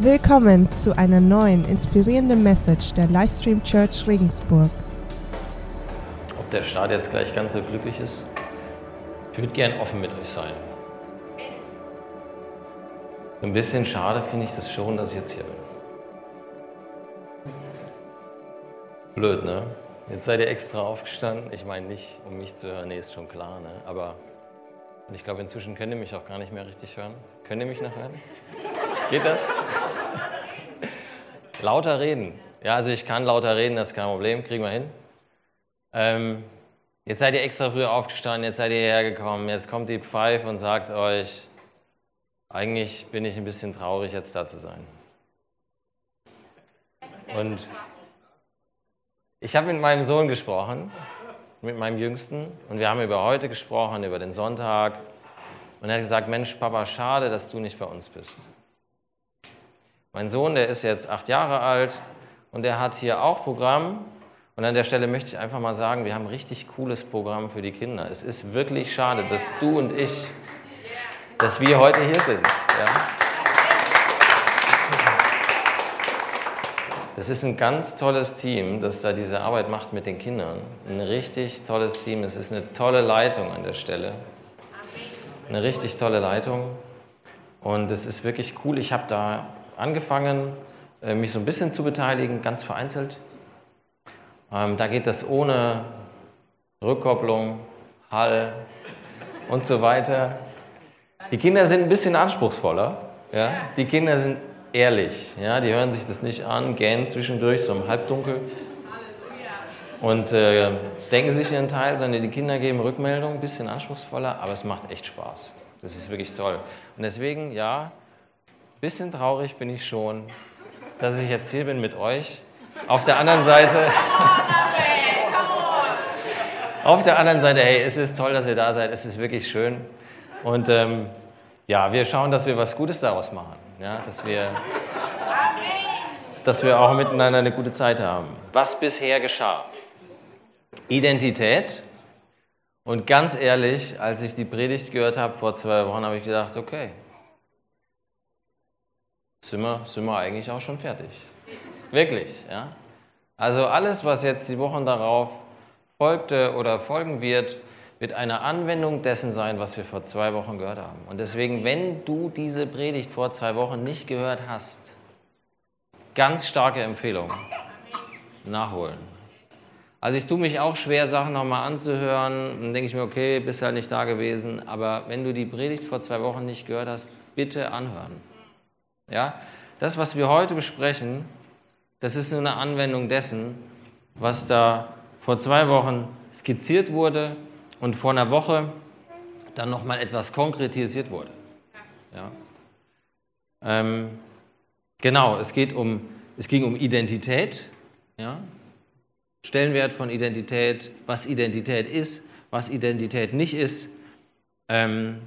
Willkommen zu einer neuen inspirierenden Message der Livestream Church Regensburg. Ob der Staat jetzt gleich ganz so glücklich ist? Ich würde gern offen mit euch sein. Ein bisschen schade finde ich das schon, dass ich jetzt hier bin. Blöd, ne? Jetzt seid ihr extra aufgestanden. Ich meine nicht, um mich zu hören, nee, ist schon klar, ne? Aber ich glaube, inzwischen könnt ihr mich auch gar nicht mehr richtig hören. Könnt ihr mich noch hören? Geht das? lauter reden. Ja, also ich kann lauter reden, das ist kein Problem, kriegen wir hin. Ähm, jetzt seid ihr extra früh aufgestanden, jetzt seid ihr hergekommen, jetzt kommt die Pfeife und sagt euch, eigentlich bin ich ein bisschen traurig, jetzt da zu sein. Und ich habe mit meinem Sohn gesprochen, mit meinem Jüngsten, und wir haben über heute gesprochen, über den Sonntag. Und er hat gesagt, Mensch, Papa, schade, dass du nicht bei uns bist. Mein Sohn, der ist jetzt acht Jahre alt und der hat hier auch Programm. Und an der Stelle möchte ich einfach mal sagen, wir haben ein richtig cooles Programm für die Kinder. Es ist wirklich schade, dass du und ich, dass wir heute hier sind. Ja? Das ist ein ganz tolles Team, das da diese Arbeit macht mit den Kindern. Ein richtig tolles Team. Es ist eine tolle Leitung an der Stelle. Eine richtig tolle Leitung. Und es ist wirklich cool. Ich habe da angefangen, äh, mich so ein bisschen zu beteiligen, ganz vereinzelt. Ähm, da geht das ohne Rückkopplung, Hall und so weiter. Die Kinder sind ein bisschen anspruchsvoller. Ja? Die Kinder sind ehrlich. Ja? Die hören sich das nicht an, gähnen zwischendurch so im Halbdunkel und äh, denken sich ihren Teil, sondern die Kinder geben Rückmeldung, ein bisschen anspruchsvoller, aber es macht echt Spaß. Das ist wirklich toll. Und deswegen, ja, bisschen traurig bin ich schon, dass ich jetzt hier bin mit euch. Auf der anderen Seite. Auf der anderen Seite, hey, es ist toll, dass ihr da seid. Es ist wirklich schön. Und ähm, ja, wir schauen, dass wir was Gutes daraus machen. Ja, dass wir, dass wir auch miteinander eine gute Zeit haben. Was bisher geschah? Identität. Und ganz ehrlich, als ich die Predigt gehört habe vor zwei Wochen, habe ich gedacht, okay, sind wir, sind wir eigentlich auch schon fertig. Wirklich, ja. Also alles, was jetzt die Wochen darauf folgte oder folgen wird, wird eine Anwendung dessen sein, was wir vor zwei Wochen gehört haben. Und deswegen, wenn du diese Predigt vor zwei Wochen nicht gehört hast, ganz starke Empfehlung, nachholen. Also ich tue mich auch schwer, Sachen nochmal anzuhören. Dann denke ich mir, okay, bist ja nicht da gewesen. Aber wenn du die Predigt vor zwei Wochen nicht gehört hast, bitte anhören. Ja? Das, was wir heute besprechen, das ist nur eine Anwendung dessen, was da vor zwei Wochen skizziert wurde und vor einer Woche dann nochmal etwas konkretisiert wurde. Ja? Ähm, genau, es, geht um, es ging um Identität, ja? Stellenwert von Identität, was Identität ist, was Identität nicht ist. Ähm,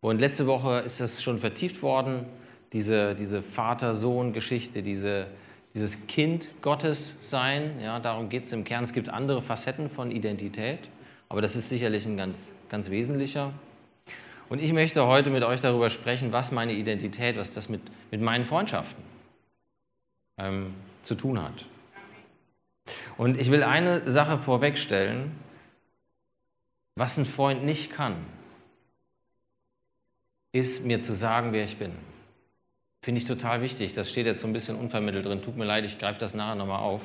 und letzte Woche ist das schon vertieft worden, diese, diese Vater-Sohn-Geschichte, diese, dieses Kind Gottes sein. Ja, darum geht es im Kern. Es gibt andere Facetten von Identität, aber das ist sicherlich ein ganz, ganz wesentlicher. Und ich möchte heute mit euch darüber sprechen, was meine Identität, was das mit, mit meinen Freundschaften ähm, zu tun hat. Und ich will eine Sache vorwegstellen, was ein Freund nicht kann, ist mir zu sagen, wer ich bin. Finde ich total wichtig. Das steht jetzt so ein bisschen unvermittelt drin. Tut mir leid, ich greife das nachher nochmal auf.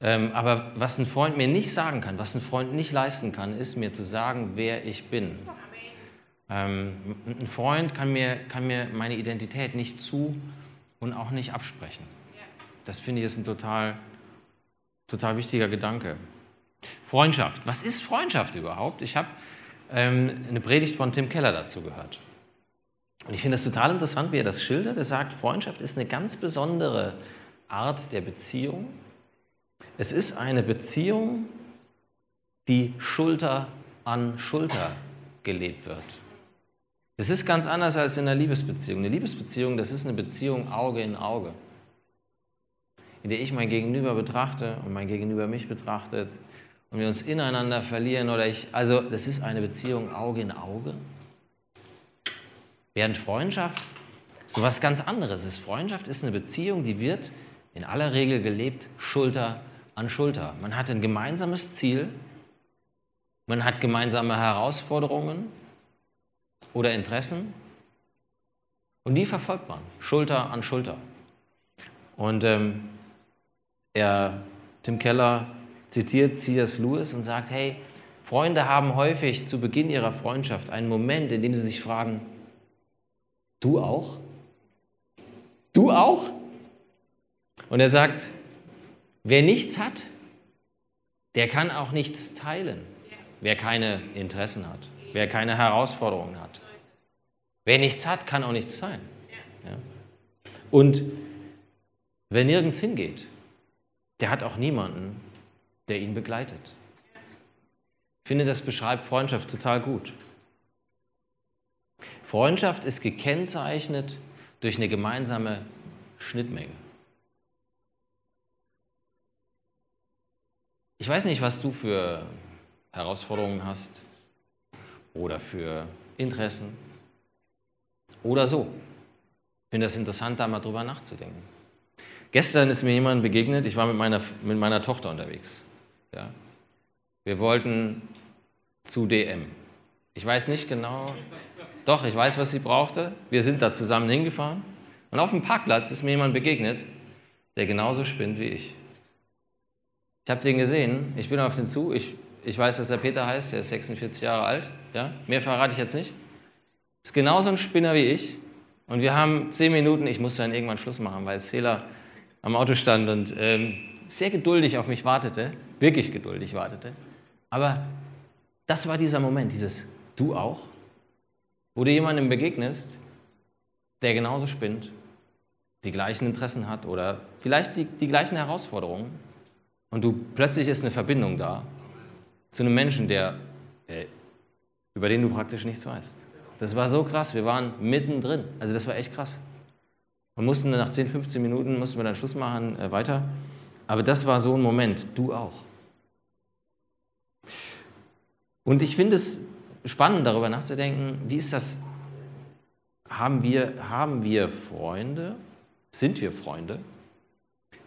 Ähm, aber was ein Freund mir nicht sagen kann, was ein Freund nicht leisten kann, ist mir zu sagen, wer ich bin. Ähm, ein Freund kann mir, kann mir meine Identität nicht zu und auch nicht absprechen. Das finde ich ist ein total, total wichtiger Gedanke. Freundschaft. Was ist Freundschaft überhaupt? Ich habe ähm, eine Predigt von Tim Keller dazu gehört. Und ich finde es total interessant, wie er das schildert. Er sagt, Freundschaft ist eine ganz besondere Art der Beziehung. Es ist eine Beziehung, die Schulter an Schulter gelebt wird. Das ist ganz anders als in einer Liebesbeziehung. Eine Liebesbeziehung, das ist eine Beziehung Auge in Auge, in der ich mein Gegenüber betrachte und mein Gegenüber mich betrachtet und wir uns ineinander verlieren oder ich, also das ist eine Beziehung Auge in Auge. Während Freundschaft so was ganz anderes ist. Freundschaft ist eine Beziehung, die wird in aller Regel gelebt Schulter an Schulter. Man hat ein gemeinsames Ziel, man hat gemeinsame Herausforderungen oder Interessen und die verfolgt man Schulter an Schulter. Und ähm, er, Tim Keller zitiert C.S. Lewis und sagt, hey, Freunde haben häufig zu Beginn ihrer Freundschaft einen Moment, in dem sie sich fragen, du auch? Du auch? Und er sagt, wer nichts hat, der kann auch nichts teilen. Wer keine Interessen hat, wer keine Herausforderungen hat. Wer nichts hat, kann auch nichts sein. Ja? Und wer nirgends hingeht, der hat auch niemanden, der ihn begleitet. Ich finde, das beschreibt Freundschaft total gut. Freundschaft ist gekennzeichnet durch eine gemeinsame Schnittmenge. Ich weiß nicht, was du für Herausforderungen hast oder für Interessen oder so. Ich finde das interessant, da mal drüber nachzudenken. Gestern ist mir jemand begegnet, ich war mit meiner, mit meiner Tochter unterwegs. Ja. Wir wollten zu DM. Ich weiß nicht genau, doch, ich weiß, was sie brauchte. Wir sind da zusammen hingefahren. Und auf dem Parkplatz ist mir jemand begegnet, der genauso spinnt wie ich. Ich habe den gesehen, ich bin auf den zu, ich, ich weiß, dass er Peter heißt, der ist 46 Jahre alt. Ja? Mehr verrate ich jetzt nicht. Ist genauso ein Spinner wie ich. Und wir haben zehn Minuten, ich musste dann irgendwann Schluss machen, weil Zähler am Auto stand und ähm, sehr geduldig auf mich wartete, wirklich geduldig wartete. Aber das war dieser Moment, dieses Du auch, wo du jemandem begegnest, der genauso spinnt, die gleichen Interessen hat oder vielleicht die, die gleichen Herausforderungen und du plötzlich ist eine Verbindung da zu einem Menschen, der, äh, über den du praktisch nichts weißt. Das war so krass, wir waren mittendrin, also das war echt krass. Wir mussten nach 10, 15 Minuten, mussten wir dann Schluss machen, äh, weiter. Aber das war so ein Moment, du auch. Und ich finde es spannend, darüber nachzudenken, wie ist das? Haben wir, haben wir Freunde? Sind wir Freunde?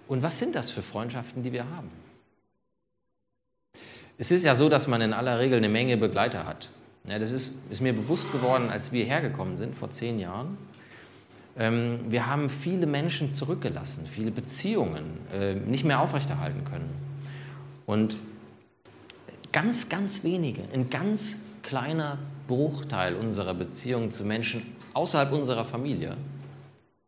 Und was sind das für Freundschaften, die wir haben? Es ist ja so, dass man in aller Regel eine Menge Begleiter hat. Ja, das ist, ist mir bewusst geworden, als wir hergekommen sind vor zehn Jahren. Ähm, wir haben viele Menschen zurückgelassen, viele Beziehungen äh, nicht mehr aufrechterhalten können. Und ganz, ganz wenige, ein ganz kleiner Bruchteil unserer Beziehungen zu Menschen außerhalb unserer Familie,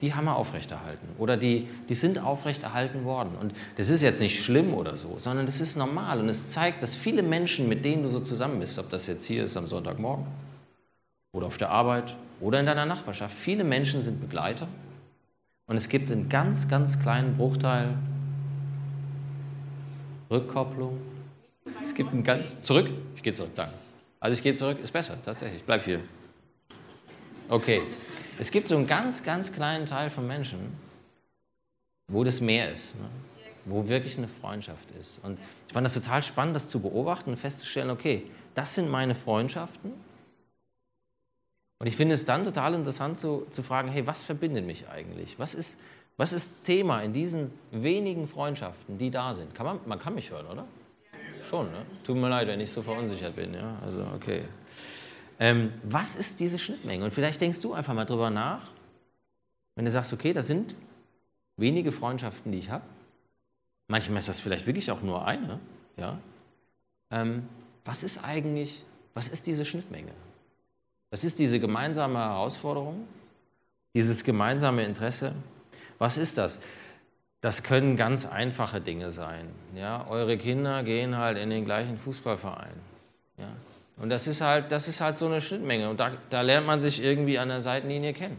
die haben wir aufrechterhalten oder die, die sind aufrechterhalten worden. Und das ist jetzt nicht schlimm oder so, sondern das ist normal und es zeigt, dass viele Menschen, mit denen du so zusammen bist, ob das jetzt hier ist am Sonntagmorgen oder auf der Arbeit oder in deiner Nachbarschaft, viele Menschen sind Begleiter und es gibt einen ganz, ganz kleinen Bruchteil Rückkopplung. Es gibt einen ganz zurück. Ich gehe zurück, danke. Also ich gehe zurück, ist besser, tatsächlich. Ich bleib hier. Okay. Es gibt so einen ganz, ganz kleinen Teil von Menschen, wo das mehr ist, ne? wo wirklich eine Freundschaft ist. Und ich fand das total spannend, das zu beobachten und festzustellen, okay, das sind meine Freundschaften. Und ich finde es dann total interessant zu, zu fragen, hey, was verbindet mich eigentlich? Was ist, was ist Thema in diesen wenigen Freundschaften, die da sind? Kann man, man kann mich hören, oder? Schon, ne? Tut mir leid, wenn ich so verunsichert bin, ja? Also, okay. Ähm, was ist diese Schnittmenge? Und vielleicht denkst du einfach mal drüber nach, wenn du sagst, okay, das sind wenige Freundschaften, die ich habe. Manchmal ist das vielleicht wirklich auch nur eine, ja? Ähm, was ist eigentlich, was ist diese Schnittmenge? Was ist diese gemeinsame Herausforderung? Dieses gemeinsame Interesse? Was ist das? Das können ganz einfache Dinge sein. Ja? Eure Kinder gehen halt in den gleichen Fußballverein. Ja? Und das ist, halt, das ist halt so eine Schnittmenge. Und da, da lernt man sich irgendwie an der Seitenlinie kennen.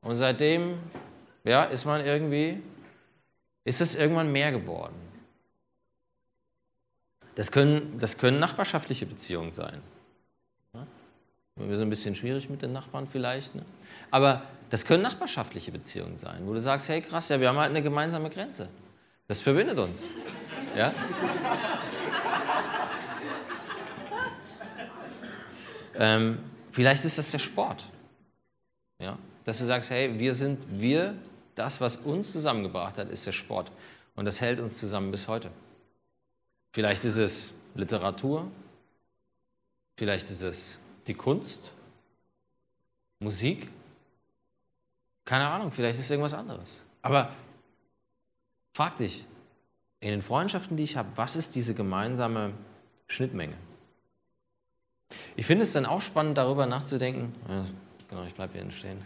Und seitdem ja, ist man irgendwie, ist es irgendwann mehr geworden. Das können, das können nachbarschaftliche Beziehungen sein. Wir sind ein bisschen schwierig mit den Nachbarn vielleicht. Ne? Aber das können nachbarschaftliche Beziehungen sein, wo du sagst, hey krass, ja, wir haben halt eine gemeinsame Grenze. Das verbindet uns. Ja? ähm, vielleicht ist das der Sport. Ja? Dass du sagst, hey, wir sind wir, das, was uns zusammengebracht hat, ist der Sport. Und das hält uns zusammen bis heute. Vielleicht ist es Literatur, vielleicht ist es die Kunst, Musik, keine Ahnung, vielleicht ist es irgendwas anderes. Aber frag dich, in den Freundschaften, die ich habe, was ist diese gemeinsame Schnittmenge? Ich finde es dann auch spannend, darüber nachzudenken. Genau, ich bleibe hier stehen.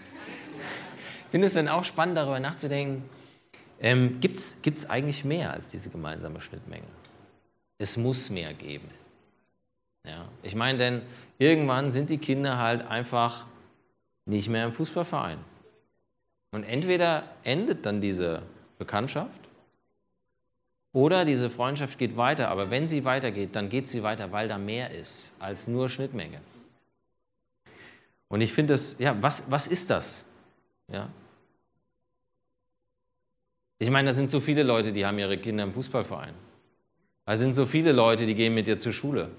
Ich finde es dann auch spannend, darüber nachzudenken, ähm, gibt es eigentlich mehr als diese gemeinsame Schnittmenge? Es muss mehr geben. Ja, ich meine, denn irgendwann sind die Kinder halt einfach nicht mehr im Fußballverein. Und entweder endet dann diese Bekanntschaft oder diese Freundschaft geht weiter. Aber wenn sie weitergeht, dann geht sie weiter, weil da mehr ist als nur Schnittmenge. Und ich finde es, ja, was, was ist das? Ja. Ich meine, da sind so viele Leute, die haben ihre Kinder im Fußballverein. Da sind so viele Leute, die gehen mit dir zur Schule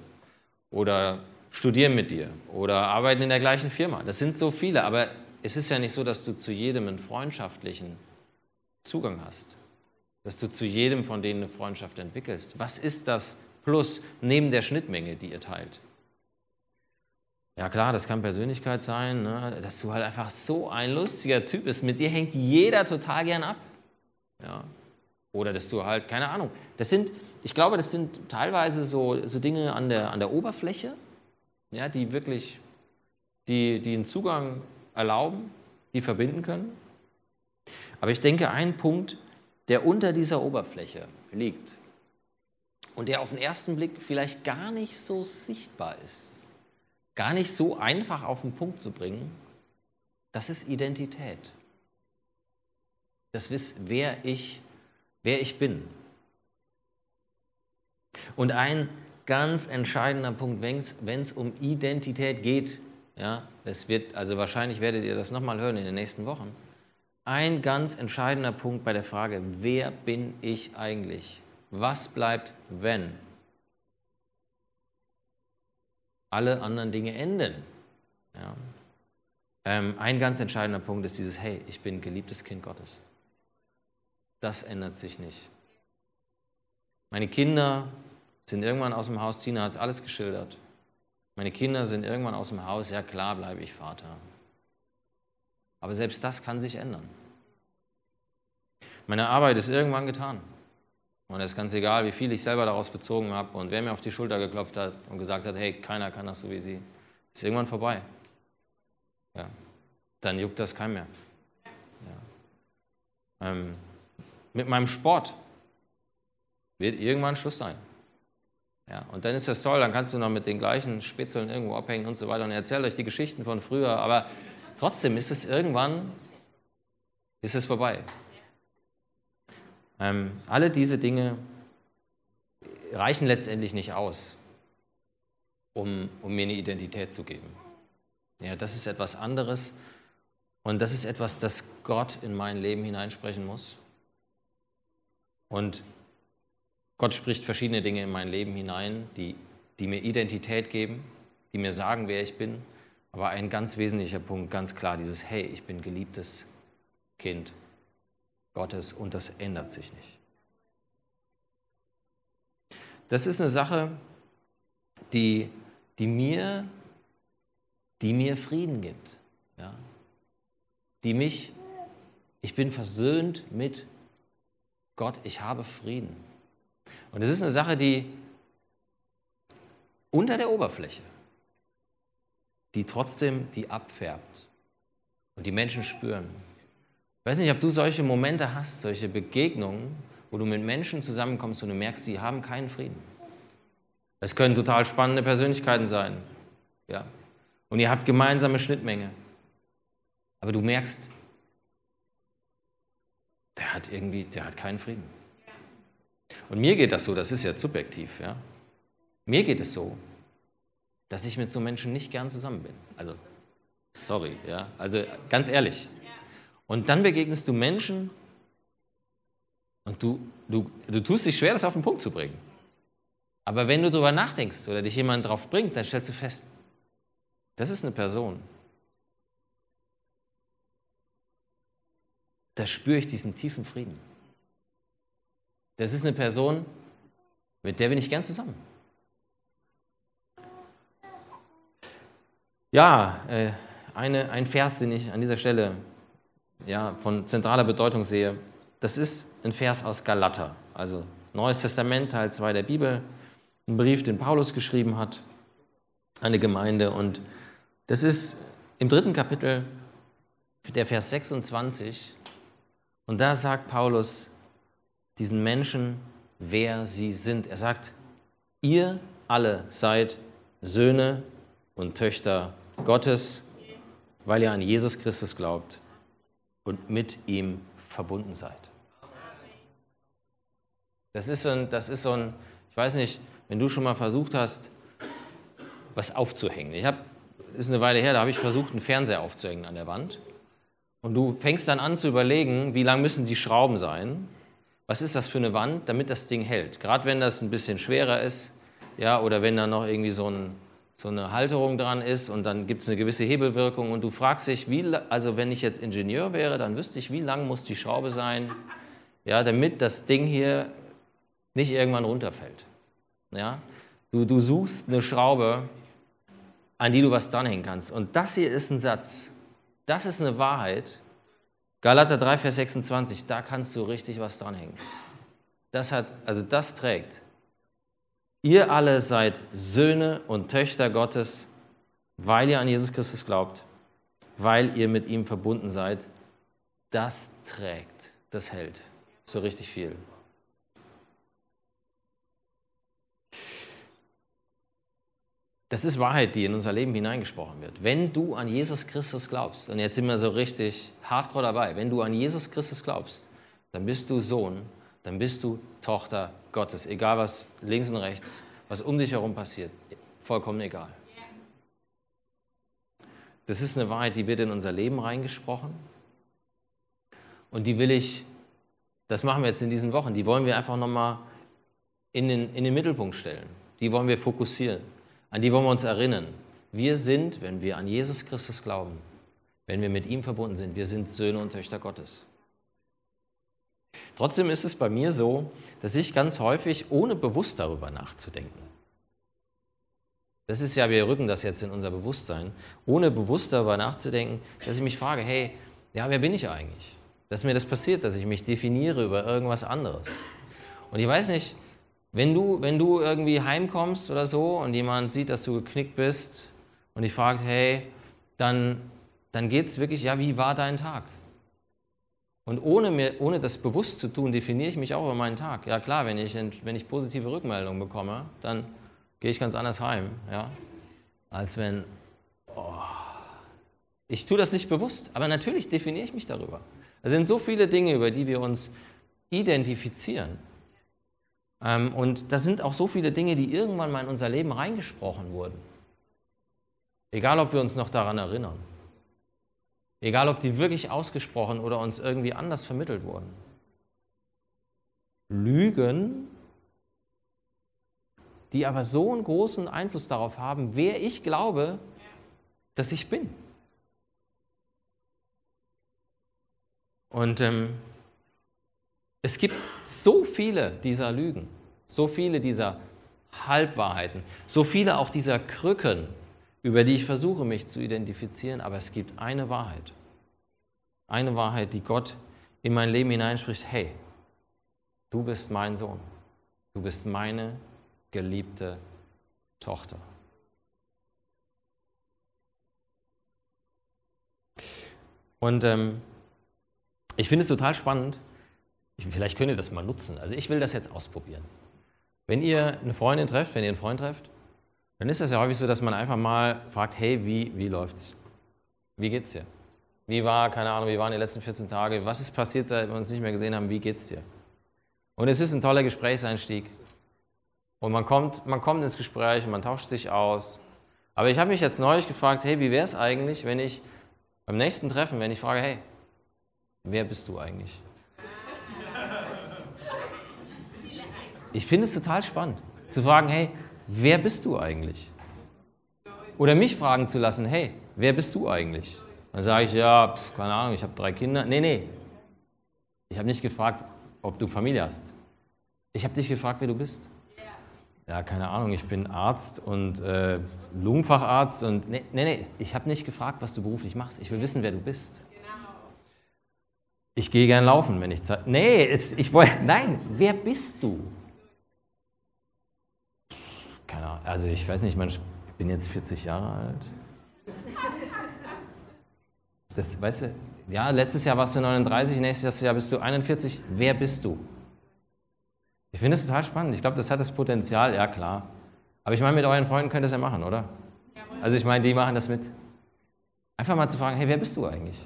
oder studieren mit dir oder arbeiten in der gleichen Firma. Das sind so viele, aber es ist ja nicht so, dass du zu jedem einen freundschaftlichen Zugang hast, dass du zu jedem von denen eine Freundschaft entwickelst. Was ist das Plus neben der Schnittmenge, die ihr teilt? Ja klar, das kann Persönlichkeit sein, ne? dass du halt einfach so ein lustiger Typ bist. Mit dir hängt jeder total gern ab. Ja. Oder dass du halt, keine Ahnung, das sind, ich glaube, das sind teilweise so, so Dinge an der, an der Oberfläche, ja, die wirklich, die, die einen Zugang erlauben, die verbinden können. Aber ich denke, ein Punkt, der unter dieser Oberfläche liegt und der auf den ersten Blick vielleicht gar nicht so sichtbar ist, gar nicht so einfach auf den Punkt zu bringen, das ist Identität. Das ist, wer ich, wer ich bin. Und ein ganz entscheidender Punkt, wenn es um Identität geht, ja, es wird, also wahrscheinlich werdet ihr das nochmal hören in den nächsten Wochen. Ein ganz entscheidender Punkt bei der Frage, wer bin ich eigentlich? Was bleibt, wenn alle anderen Dinge enden? Ja. Ähm, ein ganz entscheidender Punkt ist dieses, hey, ich bin geliebtes Kind Gottes. Das ändert sich nicht. Meine Kinder sind irgendwann aus dem Haus, Tina hat es alles geschildert. Meine Kinder sind irgendwann aus dem Haus, ja klar bleibe ich Vater. Aber selbst das kann sich ändern. Meine Arbeit ist irgendwann getan. Und es ist ganz egal, wie viel ich selber daraus bezogen habe und wer mir auf die Schulter geklopft hat und gesagt hat, hey, keiner kann das so wie Sie. Ist irgendwann vorbei. Ja. Dann juckt das kein mehr. Ja. Ähm, mit meinem Sport wird irgendwann Schluss sein. Ja, und dann ist das toll, dann kannst du noch mit den gleichen Spitzeln irgendwo abhängen und so weiter und erzählt euch die Geschichten von früher, aber trotzdem ist es irgendwann, ist es vorbei. Ähm, alle diese Dinge reichen letztendlich nicht aus, um, um mir eine Identität zu geben. Ja, das ist etwas anderes und das ist etwas, das Gott in mein Leben hineinsprechen muss. Und Gott spricht verschiedene Dinge in mein Leben hinein, die, die mir Identität geben, die mir sagen, wer ich bin. Aber ein ganz wesentlicher Punkt, ganz klar, dieses Hey, ich bin geliebtes Kind Gottes und das ändert sich nicht. Das ist eine Sache, die, die, mir, die mir Frieden gibt. Ja? Die mich, ich bin versöhnt mit Gott, ich habe Frieden. Und es ist eine Sache, die unter der Oberfläche, die trotzdem die abfärbt und die Menschen spüren. Ich weiß nicht, ob du solche Momente hast, solche Begegnungen, wo du mit Menschen zusammenkommst und du merkst, sie haben keinen Frieden. Es können total spannende Persönlichkeiten sein. Ja. Und ihr habt gemeinsame Schnittmenge. Aber du merkst, der hat irgendwie, der hat keinen Frieden. Und mir geht das so, das ist ja subjektiv, ja. Mir geht es so, dass ich mit so Menschen nicht gern zusammen bin. Also, sorry, ja. Also, ganz ehrlich. Und dann begegnest du Menschen und du, du, du tust dich schwer, das auf den Punkt zu bringen. Aber wenn du darüber nachdenkst oder dich jemand drauf bringt, dann stellst du fest, das ist eine Person. Da spüre ich diesen tiefen Frieden. Das ist eine Person, mit der bin ich gern zusammen. Ja, äh, eine, ein Vers, den ich an dieser Stelle ja, von zentraler Bedeutung sehe, das ist ein Vers aus Galater, also Neues Testament, Teil 2 der Bibel, ein Brief, den Paulus geschrieben hat an eine Gemeinde. Und das ist im dritten Kapitel der Vers 26. Und da sagt Paulus diesen Menschen, wer sie sind. Er sagt, ihr alle seid Söhne und Töchter Gottes, weil ihr an Jesus Christus glaubt und mit ihm verbunden seid. Das ist so ein, das ist so ein ich weiß nicht, wenn du schon mal versucht hast, was aufzuhängen. Ich habe, ist eine Weile her, da habe ich versucht, einen Fernseher aufzuhängen an der Wand. Und du fängst dann an zu überlegen, wie lang müssen die Schrauben sein? Was ist das für eine Wand, damit das Ding hält? Gerade wenn das ein bisschen schwerer ist, ja, oder wenn da noch irgendwie so ein so eine Halterung dran ist und dann gibt es eine gewisse Hebelwirkung und du fragst dich, wie, also wenn ich jetzt Ingenieur wäre, dann wüsste ich, wie lang muss die Schraube sein, ja, damit das Ding hier nicht irgendwann runterfällt. Ja? Du, du suchst eine Schraube, an die du was dranhängen kannst. Und das hier ist ein Satz, das ist eine Wahrheit. Galater 3, Vers 26, da kannst du richtig was dranhängen. Das hat, also das trägt. Ihr alle seid Söhne und Töchter Gottes, weil ihr an Jesus Christus glaubt, weil ihr mit ihm verbunden seid. Das trägt, das hält so richtig viel. Das ist Wahrheit, die in unser Leben hineingesprochen wird. Wenn du an Jesus Christus glaubst, und jetzt sind wir so richtig hardcore dabei, wenn du an Jesus Christus glaubst, dann bist du Sohn, dann bist du Tochter Gottes, egal was links und rechts, was um dich herum passiert, vollkommen egal. Das ist eine Wahrheit, die wird in unser Leben reingesprochen. Und die will ich, das machen wir jetzt in diesen Wochen, die wollen wir einfach nochmal in den, in den Mittelpunkt stellen. Die wollen wir fokussieren. An die wollen wir uns erinnern. Wir sind, wenn wir an Jesus Christus glauben, wenn wir mit ihm verbunden sind, wir sind Söhne und Töchter Gottes. Trotzdem ist es bei mir so, dass ich ganz häufig, ohne bewusst darüber nachzudenken, das ist ja, wir rücken das jetzt in unser Bewusstsein, ohne bewusst darüber nachzudenken, dass ich mich frage, hey, ja, wer bin ich eigentlich? Dass mir das passiert, dass ich mich definiere über irgendwas anderes. Und ich weiß nicht, wenn du, wenn du irgendwie heimkommst oder so und jemand sieht, dass du geknickt bist und dich fragt, hey, dann, dann geht es wirklich, ja, wie war dein Tag? Und ohne, mir, ohne das bewusst zu tun, definiere ich mich auch über meinen Tag. Ja klar, wenn ich, wenn ich positive Rückmeldungen bekomme, dann gehe ich ganz anders heim, ja, als wenn, oh, ich tue das nicht bewusst, aber natürlich definiere ich mich darüber. Es sind so viele Dinge, über die wir uns identifizieren. Ähm, und da sind auch so viele Dinge, die irgendwann mal in unser Leben reingesprochen wurden. Egal, ob wir uns noch daran erinnern. Egal, ob die wirklich ausgesprochen oder uns irgendwie anders vermittelt wurden. Lügen, die aber so einen großen Einfluss darauf haben, wer ich glaube, dass ich bin. Und ähm, es gibt so viele dieser Lügen, so viele dieser Halbwahrheiten, so viele auch dieser Krücken, über die ich versuche, mich zu identifizieren, aber es gibt eine Wahrheit. Eine Wahrheit, die Gott in mein Leben hineinspricht, hey, du bist mein Sohn, du bist meine geliebte Tochter. Und ähm, ich finde es total spannend, Vielleicht könnt ihr das mal nutzen. Also ich will das jetzt ausprobieren. Wenn ihr eine Freundin trefft, wenn ihr einen Freund trefft, dann ist es ja häufig so, dass man einfach mal fragt, hey, wie, wie läuft's? Wie geht's dir? Wie war, keine Ahnung, wie waren die letzten 14 Tage? Was ist passiert, seit wir uns nicht mehr gesehen haben? Wie geht's dir? Und es ist ein toller Gesprächseinstieg. Und man kommt, man kommt ins Gespräch und man tauscht sich aus. Aber ich habe mich jetzt neulich gefragt, hey, wie wäre es eigentlich, wenn ich beim nächsten Treffen, wenn ich frage, hey, wer bist du eigentlich? Ich finde es total spannend, zu fragen, hey, wer bist du eigentlich? Oder mich fragen zu lassen, hey, wer bist du eigentlich? Dann sage ich, ja, pf, keine Ahnung, ich habe drei Kinder. Nee, nee, Ich habe nicht gefragt, ob du Familie hast. Ich habe dich gefragt, wer du bist. Ja, keine Ahnung, ich bin Arzt und äh, Lungenfacharzt und. Nee, nee, nee ich habe nicht gefragt, was du beruflich machst. Ich will wissen, wer du bist. Ich gehe gern laufen, wenn ich Zeit. Nee, ich wollte. Nein, wer bist du? Keine Ahnung, also ich weiß nicht, ich bin jetzt 40 Jahre alt. Das, weißt du, ja, letztes Jahr warst du 39, nächstes Jahr bist du 41. Wer bist du? Ich finde es total spannend. Ich glaube, das hat das Potenzial, ja klar. Aber ich meine, mit euren Freunden könnt ihr das ja machen, oder? Also ich meine, die machen das mit. Einfach mal zu fragen, hey, wer bist du eigentlich?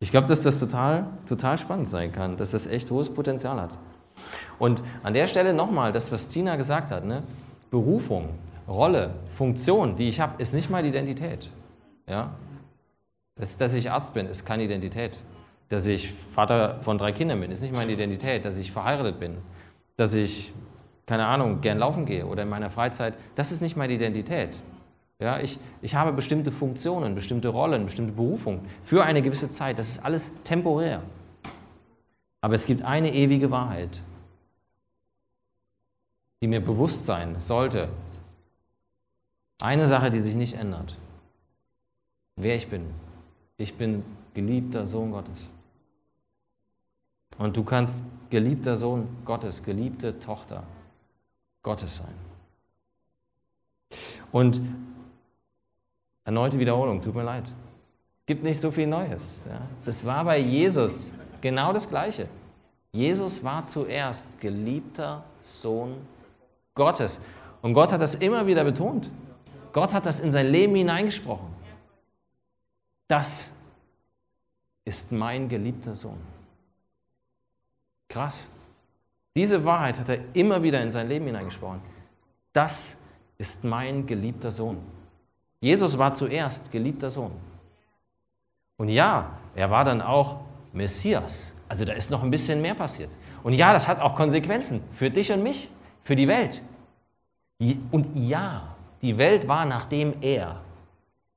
Ich glaube, dass das total, total spannend sein kann, dass das echt hohes Potenzial hat. Und an der Stelle nochmal, das, was Tina gesagt hat, ne? Berufung, Rolle, Funktion, die ich habe, ist nicht meine Identität. Ja? Das, dass ich Arzt bin, ist keine Identität. Dass ich Vater von drei Kindern bin, ist nicht meine Identität. Dass ich verheiratet bin, dass ich, keine Ahnung, gern laufen gehe oder in meiner Freizeit, das ist nicht meine Identität. Ja, ich, ich habe bestimmte Funktionen, bestimmte Rollen, bestimmte Berufungen für eine gewisse Zeit. Das ist alles temporär. Aber es gibt eine ewige Wahrheit, die mir bewusst sein sollte. Eine Sache, die sich nicht ändert. Wer ich bin. Ich bin geliebter Sohn Gottes. Und du kannst geliebter Sohn Gottes, geliebte Tochter Gottes sein. Und erneute Wiederholung, tut mir leid. Es gibt nicht so viel Neues. Ja. Das war bei Jesus genau das Gleiche. Jesus war zuerst geliebter Sohn Gottes. Und Gott hat das immer wieder betont. Gott hat das in sein Leben hineingesprochen. Das ist mein geliebter Sohn. Krass. Diese Wahrheit hat er immer wieder in sein Leben hineingesprochen. Das ist mein geliebter Sohn. Jesus war zuerst geliebter Sohn. Und ja, er war dann auch Messias. Also da ist noch ein bisschen mehr passiert. Und ja, das hat auch Konsequenzen für dich und mich, für die Welt. Und ja, die Welt war, nachdem er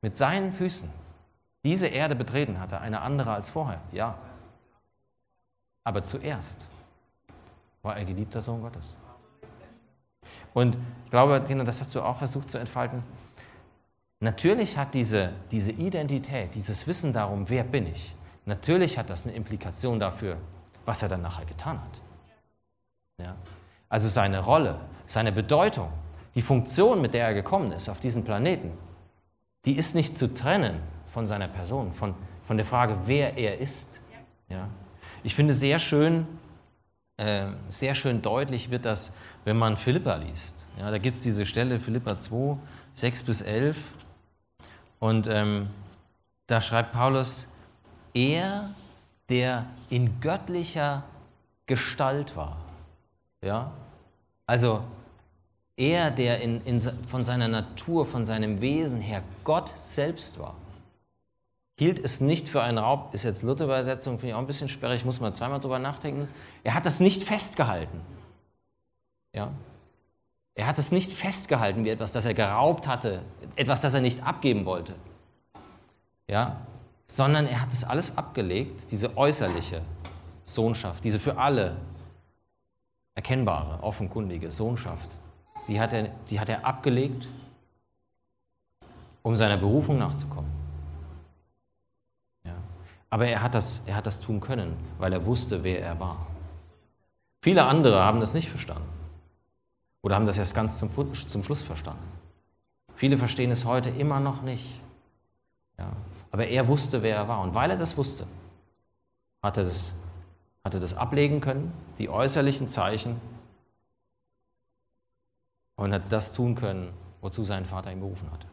mit seinen Füßen diese Erde betreten hatte, eine andere als vorher. Ja. Aber zuerst war er geliebter Sohn Gottes. Und ich glaube, Tina, das hast du auch versucht zu entfalten. Natürlich hat diese, diese Identität, dieses Wissen darum, wer bin ich, natürlich hat das eine Implikation dafür, was er dann nachher getan hat. Ja? Also seine Rolle, seine Bedeutung, die Funktion, mit der er gekommen ist auf diesen Planeten, die ist nicht zu trennen von seiner Person, von, von der Frage, wer er ist. Ja? Ich finde sehr schön, äh, sehr schön deutlich wird das, wenn man Philippa liest. Ja, da gibt es diese Stelle, Philippa 2, 6 bis 11. Und ähm, da schreibt Paulus, er, der in göttlicher Gestalt war. Ja? Also er, der in, in, von seiner Natur, von seinem Wesen her Gott selbst war hielt es nicht für einen Raub, ist jetzt Luther-Übersetzung, finde ich auch ein bisschen sperrig, muss man zweimal drüber nachdenken. Er hat das nicht festgehalten. Ja? Er hat es nicht festgehalten wie etwas, das er geraubt hatte, etwas, das er nicht abgeben wollte. Ja? Sondern er hat es alles abgelegt, diese äußerliche Sohnschaft, diese für alle erkennbare, offenkundige Sohnschaft, die hat er, die hat er abgelegt, um seiner Berufung nachzukommen. Aber er hat, das, er hat das tun können, weil er wusste, wer er war. Viele andere haben das nicht verstanden. Oder haben das erst ganz zum, zum Schluss verstanden. Viele verstehen es heute immer noch nicht. Ja. Aber er wusste, wer er war. Und weil er das wusste, hat er das, hat er das ablegen können, die äußerlichen Zeichen, und hat das tun können, wozu sein Vater ihn berufen hatte.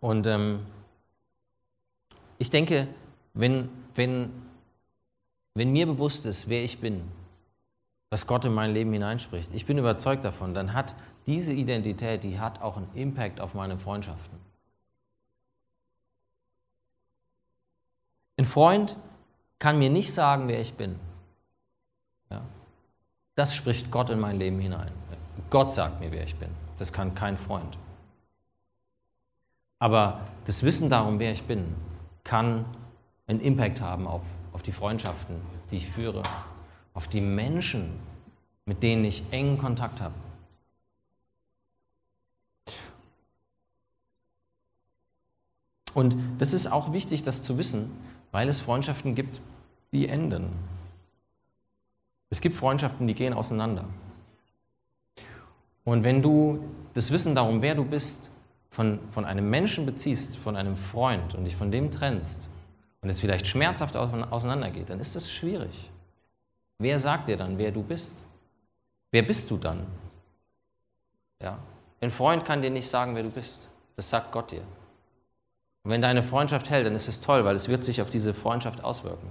Und ähm, ich denke, wenn, wenn, wenn mir bewusst ist, wer ich bin, was Gott in mein Leben hineinspricht, ich bin überzeugt davon, dann hat diese Identität, die hat auch einen Impact auf meine Freundschaften. Ein Freund kann mir nicht sagen, wer ich bin. Ja. Das spricht Gott in mein Leben hinein. Gott sagt mir, wer ich bin. Das kann kein Freund. Aber das Wissen darum, wer ich bin, kann einen Impact haben auf, auf die Freundschaften, die ich führe, auf die Menschen, mit denen ich engen Kontakt habe. Und das ist auch wichtig, das zu wissen, weil es Freundschaften gibt, die enden. Es gibt Freundschaften, die gehen auseinander. Und wenn du das Wissen darum, wer du bist, von, von einem Menschen beziehst, von einem Freund und dich von dem trennst und es vielleicht schmerzhaft auseinandergeht, dann ist das schwierig. Wer sagt dir dann, wer du bist? Wer bist du dann? Ja. Ein Freund kann dir nicht sagen, wer du bist. Das sagt Gott dir. Und wenn deine Freundschaft hält, dann ist es toll, weil es wird sich auf diese Freundschaft auswirken.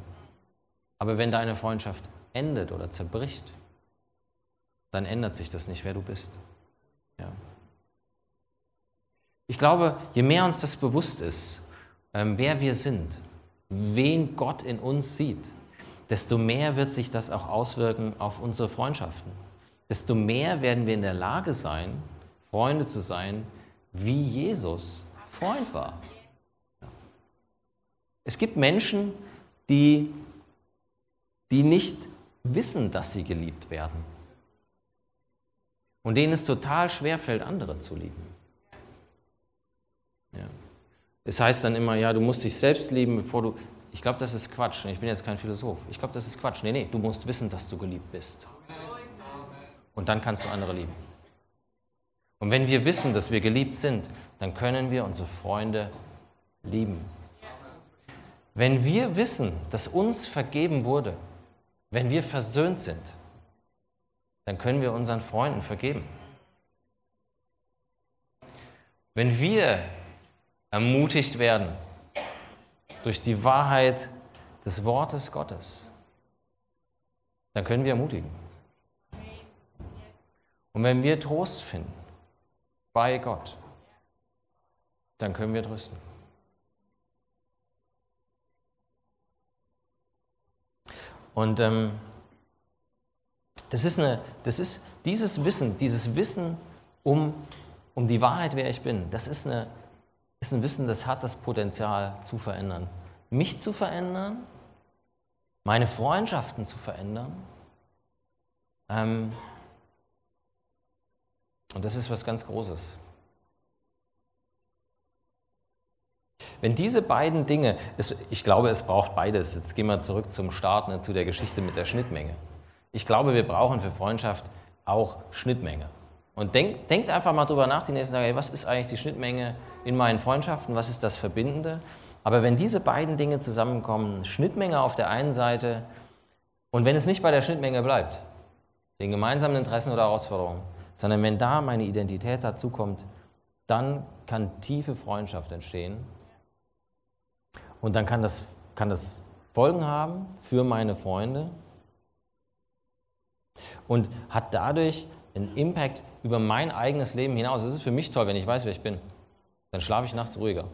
Aber wenn deine Freundschaft endet oder zerbricht, dann ändert sich das nicht, wer du bist. Ja. Ich glaube, je mehr uns das bewusst ist, ähm, wer wir sind, wen Gott in uns sieht, desto mehr wird sich das auch auswirken auf unsere Freundschaften. Desto mehr werden wir in der Lage sein, Freunde zu sein, wie Jesus Freund war. Es gibt Menschen, die, die nicht wissen, dass sie geliebt werden. Und denen es total schwer fällt, andere zu lieben. Ja. Es heißt dann immer, ja, du musst dich selbst lieben, bevor du. Ich glaube, das ist Quatsch. Ich bin jetzt kein Philosoph. Ich glaube, das ist Quatsch. Nee, nee, du musst wissen, dass du geliebt bist. Und dann kannst du andere lieben. Und wenn wir wissen, dass wir geliebt sind, dann können wir unsere Freunde lieben. Wenn wir wissen, dass uns vergeben wurde, wenn wir versöhnt sind, dann können wir unseren Freunden vergeben. Wenn wir ermutigt werden durch die Wahrheit des Wortes Gottes, dann können wir ermutigen. Und wenn wir Trost finden bei Gott, dann können wir trösten. Und ähm, das ist eine, das ist dieses Wissen, dieses Wissen um, um die Wahrheit, wer ich bin, das ist, eine, ist ein Wissen, das hat das Potenzial zu verändern. Mich zu verändern, meine Freundschaften zu verändern. Ähm, und das ist was ganz Großes. Wenn diese beiden Dinge, es, ich glaube, es braucht beides. Jetzt gehen wir zurück zum Start, ne, zu der Geschichte mit der Schnittmenge. Ich glaube, wir brauchen für Freundschaft auch Schnittmenge. Und denk, denkt einfach mal drüber nach die nächsten Tage, was ist eigentlich die Schnittmenge in meinen Freundschaften, was ist das Verbindende? Aber wenn diese beiden Dinge zusammenkommen, Schnittmenge auf der einen Seite und wenn es nicht bei der Schnittmenge bleibt, den gemeinsamen Interessen oder Herausforderungen, sondern wenn da meine Identität dazukommt, dann kann tiefe Freundschaft entstehen und dann kann das, kann das Folgen haben für meine Freunde und hat dadurch einen Impact über mein eigenes Leben hinaus. Es ist für mich toll, wenn ich weiß, wer ich bin. Dann schlafe ich nachts ruhiger.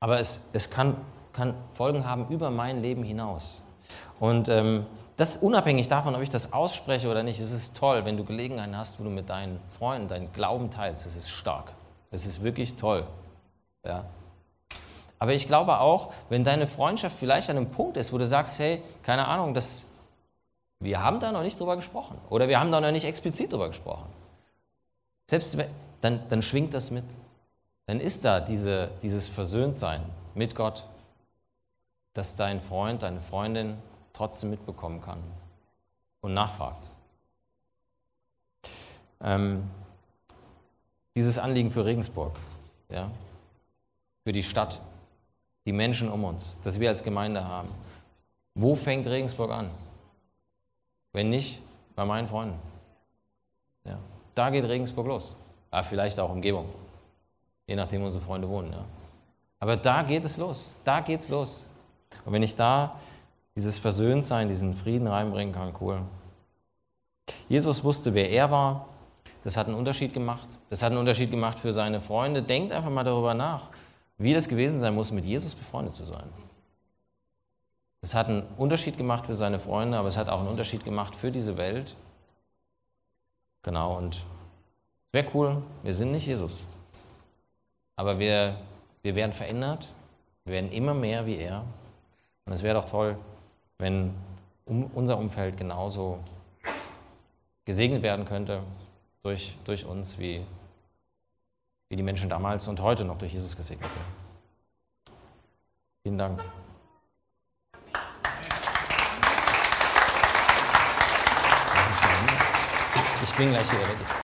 Aber es, es kann, kann Folgen haben über mein Leben hinaus. Und ähm, das unabhängig davon, ob ich das ausspreche oder nicht, es ist toll, wenn du Gelegenheiten hast, wo du mit deinen Freunden deinen Glauben teilst. Das ist stark. Das ist wirklich toll. Ja. Aber ich glaube auch, wenn deine Freundschaft vielleicht an einem Punkt ist, wo du sagst, hey, keine Ahnung, das, wir haben da noch nicht drüber gesprochen oder wir haben da noch nicht explizit drüber gesprochen. Selbst wenn, dann, dann schwingt das mit. Dann ist da diese, dieses Versöhntsein mit Gott, dass dein Freund, deine Freundin trotzdem mitbekommen kann und nachfragt. Ähm, dieses Anliegen für Regensburg, ja, für die Stadt, die Menschen um uns, das wir als Gemeinde haben. Wo fängt Regensburg an? Wenn nicht bei meinen Freunden. Ja. Da geht Regensburg los. Ja, vielleicht auch Umgebung. Je nachdem, wo unsere Freunde wohnen. Ja. Aber da geht es los. Da geht es los. Und wenn ich da dieses Versöhntsein, diesen Frieden reinbringen kann, cool. Jesus wusste, wer er war. Das hat einen Unterschied gemacht. Das hat einen Unterschied gemacht für seine Freunde. Denkt einfach mal darüber nach, wie das gewesen sein muss, mit Jesus befreundet zu sein. Es hat einen Unterschied gemacht für seine Freunde, aber es hat auch einen Unterschied gemacht für diese Welt. Genau, und es wäre cool, wir sind nicht Jesus. Aber wir, wir werden verändert Wir werden immer mehr wie er. Und es wäre doch toll, wenn unser Umfeld genauso gesegnet werden könnte durch, durch uns, wie, wie die Menschen damals und heute noch durch Jesus gesegnet werden. Vielen Dank. Ich bin gleich weg.